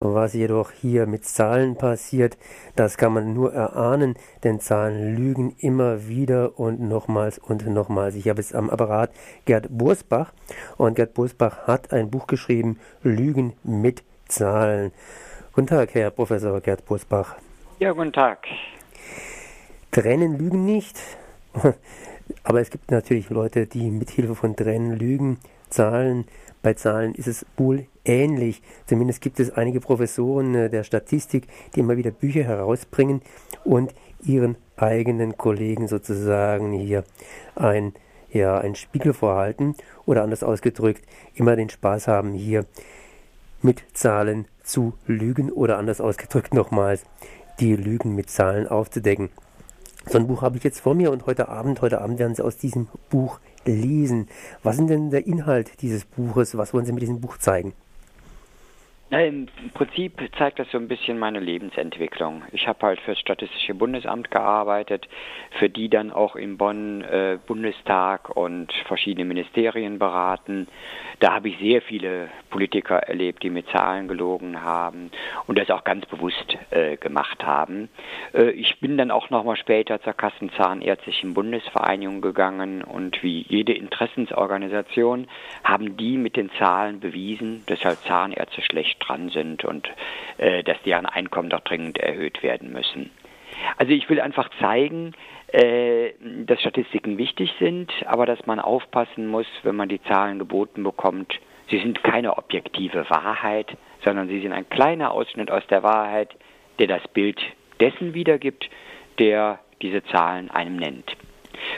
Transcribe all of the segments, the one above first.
Was jedoch hier mit Zahlen passiert, das kann man nur erahnen, denn Zahlen lügen immer wieder und nochmals und nochmals. Ich habe es am Apparat Gerd Bursbach und Gerd Bursbach hat ein Buch geschrieben, Lügen mit Zahlen. Guten Tag, Herr Professor Gerd Bursbach. Ja, guten Tag. Tränen lügen nicht, aber es gibt natürlich Leute, die mit Hilfe von Tränen lügen. Zahlen, bei Zahlen ist es wohl ähnlich. Zumindest gibt es einige Professoren äh, der Statistik, die immer wieder Bücher herausbringen und ihren eigenen Kollegen sozusagen hier ein, ja, ein Spiegel vorhalten oder anders ausgedrückt, immer den Spaß haben, hier mit Zahlen zu lügen oder anders ausgedrückt nochmals, die Lügen mit Zahlen aufzudecken. So ein Buch habe ich jetzt vor mir und heute Abend, heute Abend werden Sie aus diesem Buch lesen. Was ist denn der Inhalt dieses Buches? Was wollen Sie mit diesem Buch zeigen? Na, Im Prinzip zeigt das so ein bisschen meine Lebensentwicklung. Ich habe halt für das Statistische Bundesamt gearbeitet, für die dann auch in Bonn äh, Bundestag und verschiedene Ministerien beraten. Da habe ich sehr viele Politiker erlebt, die mit Zahlen gelogen haben und das auch ganz bewusst äh, gemacht haben. Äh, ich bin dann auch nochmal später zur Kassenzahnärztlichen Bundesvereinigung gegangen und wie jede Interessensorganisation haben die mit den Zahlen bewiesen, dass halt Zahnärzte schlecht dran sind und äh, dass deren Einkommen doch dringend erhöht werden müssen. Also ich will einfach zeigen, äh, dass Statistiken wichtig sind, aber dass man aufpassen muss, wenn man die Zahlen geboten bekommt. Sie sind keine objektive Wahrheit, sondern sie sind ein kleiner Ausschnitt aus der Wahrheit, der das Bild dessen wiedergibt, der diese Zahlen einem nennt.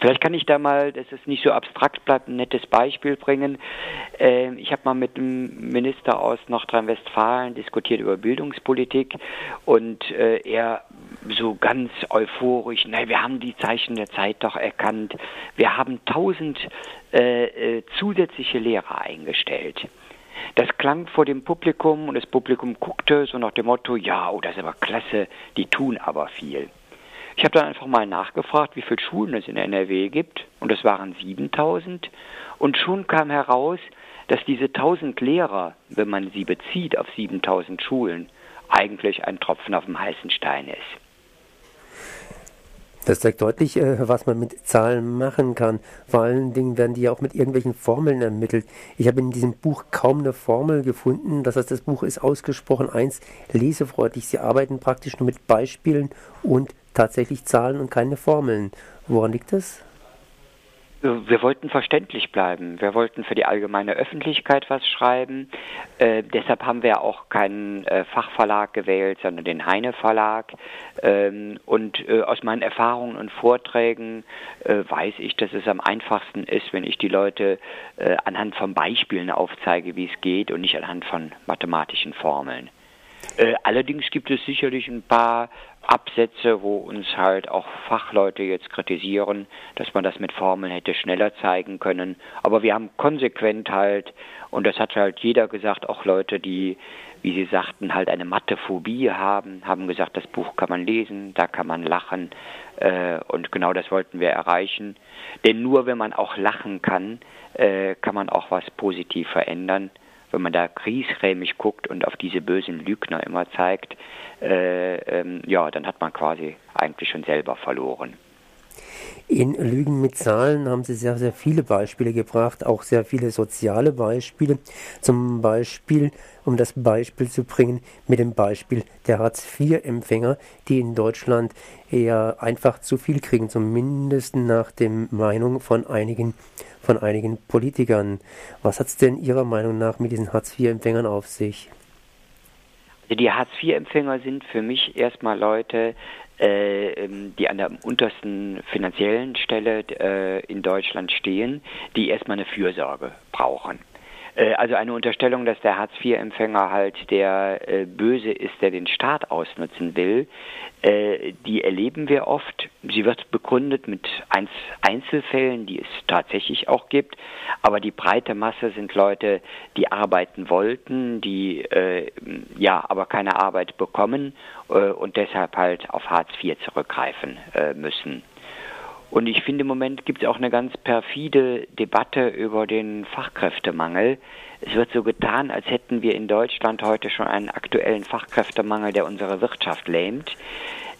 Vielleicht kann ich da mal, dass es nicht so abstrakt bleibt, ein nettes Beispiel bringen. Äh, ich habe mal mit einem Minister aus Nordrhein-Westfalen diskutiert über Bildungspolitik und äh, er so ganz euphorisch, nein, wir haben die Zeichen der Zeit doch erkannt. Wir haben tausend äh, äh zusätzliche Lehrer eingestellt. Das klang vor dem Publikum und das Publikum guckte so nach dem Motto, ja, oh, das ist aber klasse, die tun aber viel. Ich habe dann einfach mal nachgefragt, wie viele Schulen es in NRW gibt, und es waren 7000. Und schon kam heraus, dass diese 1000 Lehrer, wenn man sie bezieht auf 7000 Schulen, eigentlich ein Tropfen auf dem heißen Stein ist. Das zeigt deutlich, äh, was man mit Zahlen machen kann. Vor allen Dingen werden die ja auch mit irgendwelchen Formeln ermittelt. Ich habe in diesem Buch kaum eine Formel gefunden. Das heißt, das Buch ist ausgesprochen eins lesefreundlich. Sie arbeiten praktisch nur mit Beispielen und tatsächlich Zahlen und keine Formeln. Woran liegt das? Wir wollten verständlich bleiben. Wir wollten für die allgemeine Öffentlichkeit was schreiben. Äh, deshalb haben wir auch keinen äh, Fachverlag gewählt, sondern den Heine Verlag. Ähm, und äh, aus meinen Erfahrungen und Vorträgen äh, weiß ich, dass es am einfachsten ist, wenn ich die Leute äh, anhand von Beispielen aufzeige, wie es geht und nicht anhand von mathematischen Formeln. Äh, allerdings gibt es sicherlich ein paar Absätze, wo uns halt auch Fachleute jetzt kritisieren, dass man das mit Formeln hätte schneller zeigen können. Aber wir haben konsequent halt, und das hat halt jeder gesagt, auch Leute, die, wie sie sagten, halt eine Mathephobie haben, haben gesagt, das Buch kann man lesen, da kann man lachen. Äh, und genau das wollten wir erreichen. Denn nur wenn man auch lachen kann, äh, kann man auch was positiv verändern wenn man da griesgrämig guckt und auf diese bösen Lügner immer zeigt, äh, ähm, ja, dann hat man quasi eigentlich schon selber verloren. In Lügen mit Zahlen haben Sie sehr, sehr viele Beispiele gebracht, auch sehr viele soziale Beispiele. Zum Beispiel, um das Beispiel zu bringen, mit dem Beispiel der Hartz-IV-Empfänger, die in Deutschland eher einfach zu viel kriegen, zumindest nach der Meinung von einigen, von einigen Politikern. Was hat es denn Ihrer Meinung nach mit diesen Hartz-IV-Empfängern auf sich? Also die Hartz-IV-Empfänger sind für mich erstmal Leute, die an der untersten finanziellen Stelle äh, in Deutschland stehen, die erstmal eine Fürsorge brauchen. Äh, also eine Unterstellung, dass der Hartz-IV-Empfänger halt der äh, Böse ist, der den Staat ausnutzen will, äh, die erleben wir oft. Sie wird begründet mit Einzelfällen, die es tatsächlich auch gibt, aber die breite Masse sind Leute, die arbeiten wollten, die ja aber keine Arbeit bekommen und deshalb halt auf Hartz IV zurückgreifen müssen. Und ich finde, im Moment gibt es auch eine ganz perfide Debatte über den Fachkräftemangel. Es wird so getan, als hätten wir in Deutschland heute schon einen aktuellen Fachkräftemangel, der unsere Wirtschaft lähmt.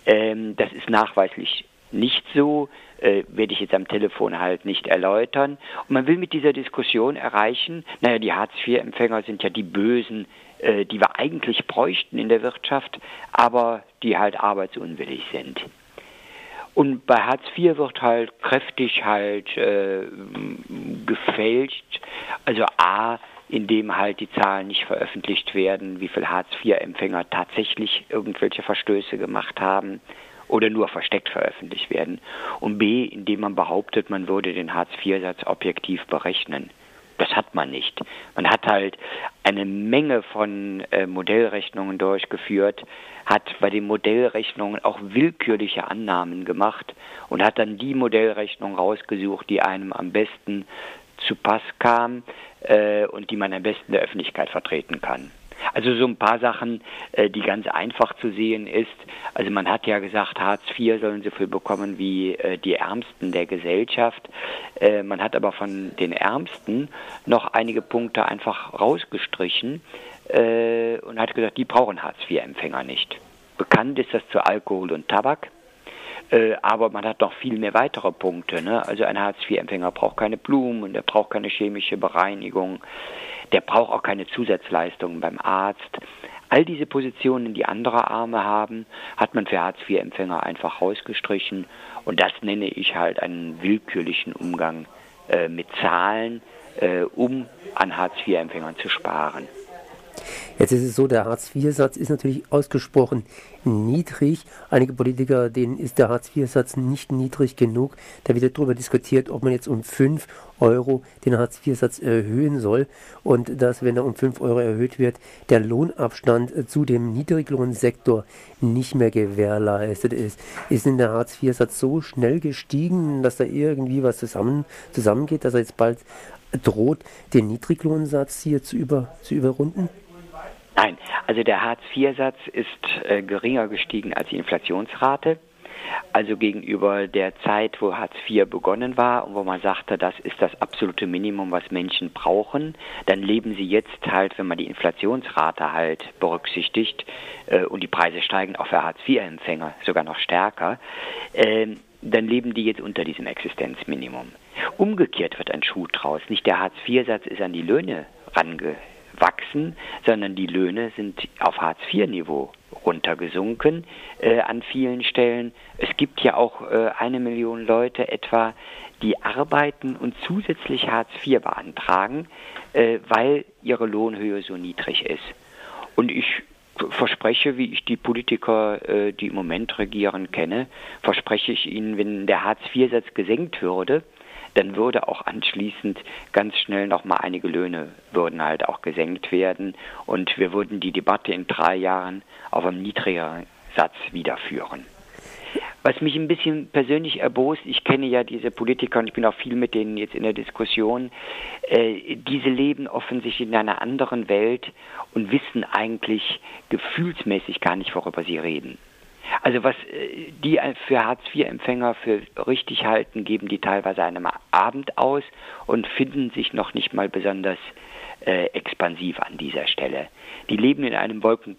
Ähm, das ist nachweislich nicht so, äh, werde ich jetzt am Telefon halt nicht erläutern. Und man will mit dieser Diskussion erreichen, naja, die Hartz-IV-Empfänger sind ja die Bösen, äh, die wir eigentlich bräuchten in der Wirtschaft, aber die halt arbeitsunwillig sind. Und bei Hartz IV wird halt kräftig halt äh, gefälscht. Also A, indem halt die Zahlen nicht veröffentlicht werden, wie viele Hartz-IV-Empfänger tatsächlich irgendwelche Verstöße gemacht haben oder nur versteckt veröffentlicht werden. Und B, indem man behauptet, man würde den Hartz-IV-Satz objektiv berechnen. Das hat man nicht. Man hat halt eine Menge von äh, Modellrechnungen durchgeführt, hat bei den Modellrechnungen auch willkürliche Annahmen gemacht und hat dann die Modellrechnung rausgesucht, die einem am besten zu Pass kam äh, und die man am besten der Öffentlichkeit vertreten kann. Also so ein paar Sachen, äh, die ganz einfach zu sehen ist. Also man hat ja gesagt, Hartz IV sollen so viel bekommen wie äh, die Ärmsten der Gesellschaft. Äh, man hat aber von den Ärmsten noch einige Punkte einfach rausgestrichen und hat gesagt, die brauchen Hartz IV-Empfänger nicht. Bekannt ist das zu Alkohol und Tabak. Aber man hat noch viel mehr weitere Punkte. Ne? Also ein Hartz-IV-Empfänger braucht keine Blumen, und der braucht keine chemische Bereinigung, der braucht auch keine Zusatzleistungen beim Arzt. All diese Positionen, die andere Arme haben, hat man für Hartz-IV-Empfänger einfach rausgestrichen. Und das nenne ich halt einen willkürlichen Umgang äh, mit Zahlen, äh, um an Hartz-IV-Empfängern zu sparen. Jetzt ist es so, der Hartz-IV-Satz ist natürlich ausgesprochen niedrig. Einige Politiker, denen ist der Hartz-IV-Satz nicht niedrig genug. Da wird darüber diskutiert, ob man jetzt um 5 Euro den Hartz-IV-Satz erhöhen soll und dass, wenn er um 5 Euro erhöht wird, der Lohnabstand zu dem Niedriglohnsektor nicht mehr gewährleistet ist. Ist denn der Hartz-IV-Satz so schnell gestiegen, dass da irgendwie was zusammen, zusammengeht, dass er jetzt bald droht, den Niedriglohnsatz hier zu, über, zu überrunden? Nein, also der Hartz-IV-Satz ist äh, geringer gestiegen als die Inflationsrate. Also gegenüber der Zeit, wo Hartz IV begonnen war und wo man sagte, das ist das absolute Minimum, was Menschen brauchen, dann leben sie jetzt halt, wenn man die Inflationsrate halt berücksichtigt äh, und die Preise steigen auch für Hartz IV-Empfänger sogar noch stärker, äh, dann leben die jetzt unter diesem Existenzminimum. Umgekehrt wird ein Schuh draus. Nicht der Hartz-IV-Satz ist an die Löhne rangewachsen, sondern die Löhne sind auf Hartz-IV-Niveau runtergesunken äh, an vielen Stellen. Es gibt ja auch äh, eine Million Leute etwa, die arbeiten und zusätzlich Hartz IV beantragen, äh, weil ihre Lohnhöhe so niedrig ist. Und ich verspreche, wie ich die Politiker, äh, die im Moment regieren, kenne, verspreche ich Ihnen, wenn der Hartz-IV-Satz gesenkt würde, dann würde auch anschließend ganz schnell nochmal einige Löhne würden halt auch gesenkt werden und wir würden die Debatte in drei Jahren auf einem niedrigeren Satz wiederführen. Was mich ein bisschen persönlich erbost, ich kenne ja diese Politiker und ich bin auch viel mit denen jetzt in der Diskussion, äh, diese leben offensichtlich in einer anderen Welt und wissen eigentlich gefühlsmäßig gar nicht, worüber sie reden. Also was äh, die für Hartz-IV-Empfänger für richtig halten, geben die teilweise einem Abend aus und finden sich noch nicht mal besonders äh, expansiv an dieser Stelle. Die leben in einem Wolken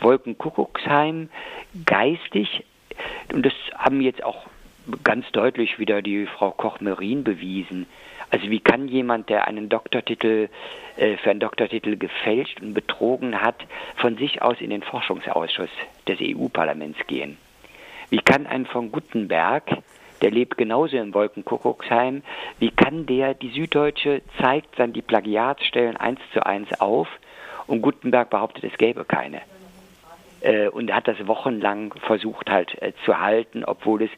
Wolkenkuckucksheim geistig und das haben jetzt auch ganz deutlich wieder die Frau Koch-Merin bewiesen. Also wie kann jemand, der einen Doktortitel äh, für einen Doktortitel gefälscht und betrogen hat, von sich aus in den Forschungsausschuss des EU-Parlaments gehen? Wie kann ein von Gutenberg, der lebt genauso im Wolkenkuckucksheim, wie kann der, die Süddeutsche zeigt dann die Plagiatsstellen eins zu eins auf und Gutenberg behauptet, es gäbe keine äh, und hat das wochenlang versucht halt äh, zu halten, obwohl es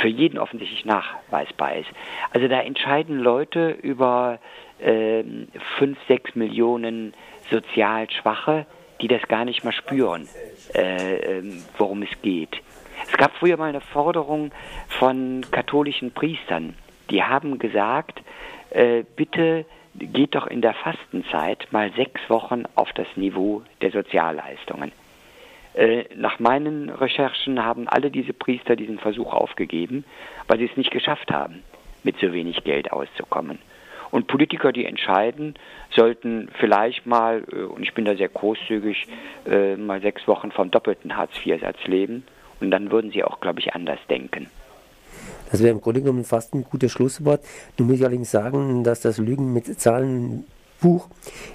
für jeden offensichtlich nachweisbar ist. Also da entscheiden Leute über äh, fünf, sechs Millionen sozial Schwache, die das gar nicht mal spüren, äh, ähm, worum es geht. Es gab früher mal eine Forderung von katholischen Priestern, die haben gesagt, äh, bitte geht doch in der Fastenzeit mal sechs Wochen auf das Niveau der Sozialleistungen. Äh, nach meinen Recherchen haben alle diese Priester diesen Versuch aufgegeben, weil sie es nicht geschafft haben, mit so wenig Geld auszukommen. Und Politiker, die entscheiden, sollten vielleicht mal, äh, und ich bin da sehr großzügig, äh, mal sechs Wochen vom doppelten Hartz-IV-Satz leben. Und dann würden sie auch, glaube ich, anders denken. Das wäre im Grunde genommen fast ein gutes Schlusswort. Nun muss ich allerdings sagen, dass das Lügen mit Zahlen Buch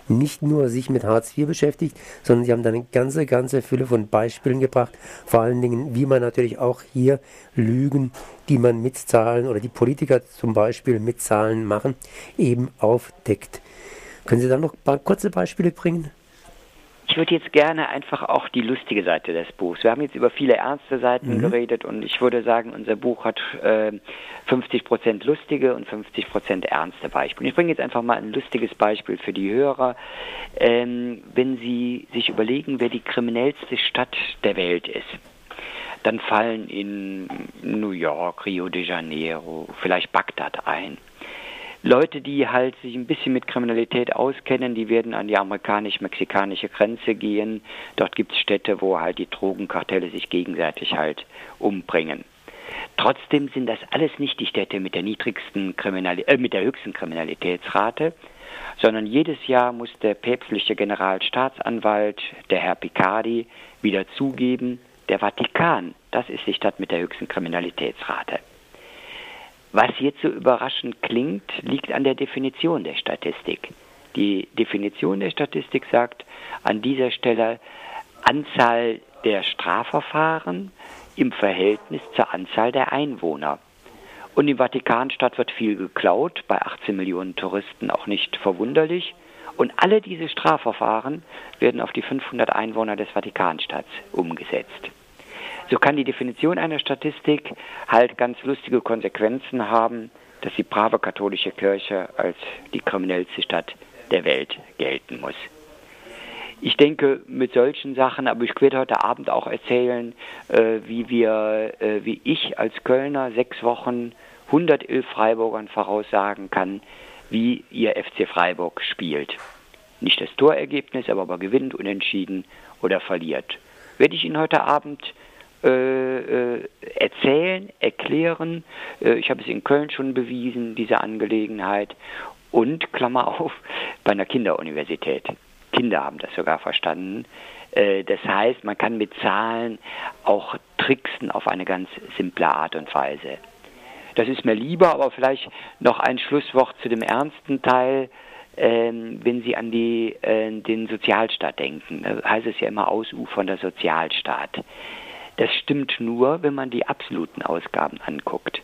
nicht nur sich mit Hartz IV beschäftigt, sondern sie haben da eine ganze, ganze Fülle von Beispielen gebracht, vor allen Dingen, wie man natürlich auch hier Lügen, die man mit Zahlen oder die Politiker zum Beispiel mit Zahlen machen, eben aufdeckt. Können Sie da noch ein paar kurze Beispiele bringen? Ich würde jetzt gerne einfach auch die lustige Seite des Buchs. Wir haben jetzt über viele ernste Seiten mhm. geredet und ich würde sagen, unser Buch hat äh, 50 Prozent lustige und 50 Prozent ernste Beispiele. Ich bringe jetzt einfach mal ein lustiges Beispiel für die Hörer. Ähm, wenn Sie sich überlegen, wer die kriminellste Stadt der Welt ist, dann fallen in New York, Rio de Janeiro, vielleicht Bagdad ein. Leute, die halt sich ein bisschen mit Kriminalität auskennen, die werden an die amerikanisch-mexikanische Grenze gehen. Dort gibt es Städte, wo halt die Drogenkartelle sich gegenseitig halt umbringen. Trotzdem sind das alles nicht die Städte mit der niedrigsten Kriminali äh, mit der höchsten Kriminalitätsrate, sondern jedes Jahr muss der päpstliche Generalstaatsanwalt, der Herr Picardi, wieder zugeben, der Vatikan, das ist die Stadt mit der höchsten Kriminalitätsrate. Was jetzt so überraschend klingt, liegt an der Definition der Statistik. Die Definition der Statistik sagt an dieser Stelle Anzahl der Strafverfahren im Verhältnis zur Anzahl der Einwohner. Und in Vatikanstadt wird viel geklaut, bei 18 Millionen Touristen auch nicht verwunderlich. Und alle diese Strafverfahren werden auf die 500 Einwohner des Vatikanstadts umgesetzt. So kann die Definition einer Statistik halt ganz lustige Konsequenzen haben, dass die brave katholische Kirche als die kriminellste Stadt der Welt gelten muss. Ich denke, mit solchen Sachen, aber ich werde heute Abend auch erzählen, äh, wie wir, äh, wie ich als Kölner sechs Wochen 111 Freiburgern voraussagen kann, wie ihr FC Freiburg spielt. Nicht das Torergebnis, aber ob er gewinnt, unentschieden oder verliert. Werde ich Ihnen heute Abend äh, äh, erzählen, erklären. Äh, ich habe es in Köln schon bewiesen, diese Angelegenheit. Und, Klammer auf, bei einer Kinderuniversität. Kinder haben das sogar verstanden. Äh, das heißt, man kann mit Zahlen auch tricksen auf eine ganz simple Art und Weise. Das ist mir lieber, aber vielleicht noch ein Schlusswort zu dem ernsten Teil. Ähm, wenn Sie an die, äh, den Sozialstaat denken, da heißt es ja immer ausufernder Sozialstaat. Das stimmt nur, wenn man die absoluten Ausgaben anguckt.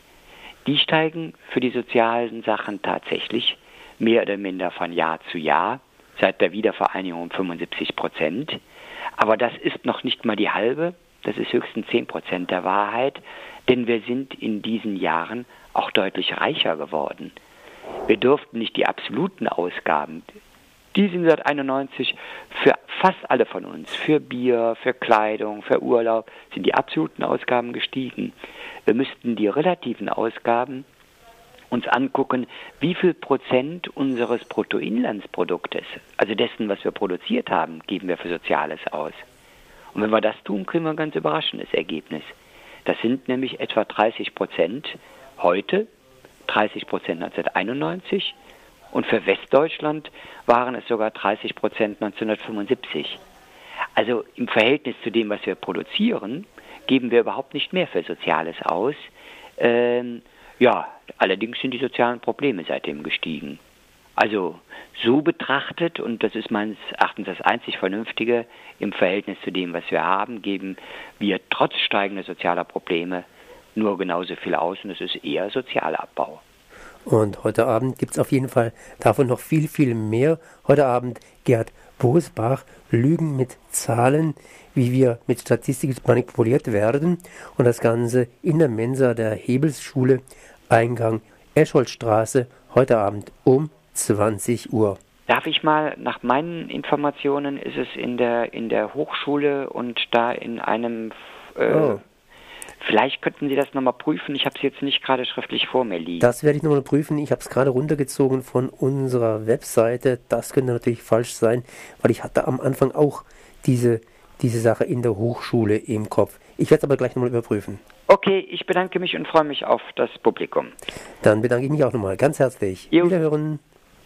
Die steigen für die sozialen Sachen tatsächlich mehr oder minder von Jahr zu Jahr, seit der Wiedervereinigung um 75 Prozent. Aber das ist noch nicht mal die halbe, das ist höchstens 10 Prozent der Wahrheit, denn wir sind in diesen Jahren auch deutlich reicher geworden. Wir durften nicht die absoluten Ausgaben, die sind seit 91 für fast alle von uns, für Bier, für Kleidung, für Urlaub, sind die absoluten Ausgaben gestiegen. Wir müssten die relativen Ausgaben uns angucken, wie viel Prozent unseres Bruttoinlandsproduktes, also dessen, was wir produziert haben, geben wir für Soziales aus. Und wenn wir das tun, kriegen wir ein ganz überraschendes Ergebnis. Das sind nämlich etwa 30 Prozent heute, 30 Prozent 1991 und für Westdeutschland waren es sogar 30 Prozent 1975. Also im Verhältnis zu dem, was wir produzieren, geben wir überhaupt nicht mehr für Soziales aus. Ähm, ja, allerdings sind die sozialen Probleme seitdem gestiegen. Also so betrachtet, und das ist meines Erachtens das einzig Vernünftige im Verhältnis zu dem, was wir haben, geben wir trotz steigender sozialer Probleme nur genauso viel aus und es ist eher Sozialabbau. Und heute Abend gibt es auf jeden Fall davon noch viel, viel mehr. Heute Abend Gerd Bosbach, Lügen mit Zahlen, wie wir mit Statistik manipuliert werden. Und das Ganze in der Mensa der Hebelsschule, Eingang Escholzstraße, heute Abend um 20 Uhr. Darf ich mal, nach meinen Informationen ist es in der, in der Hochschule und da in einem äh, oh. Vielleicht könnten Sie das nochmal prüfen. Ich habe es jetzt nicht gerade schriftlich vor mir liegen. Das werde ich nochmal prüfen. Ich habe es gerade runtergezogen von unserer Webseite. Das könnte natürlich falsch sein, weil ich hatte am Anfang auch diese diese Sache in der Hochschule im Kopf. Ich werde es aber gleich nochmal überprüfen. Okay, ich bedanke mich und freue mich auf das Publikum. Dann bedanke ich mich auch nochmal ganz herzlich. Jo. Wiederhören.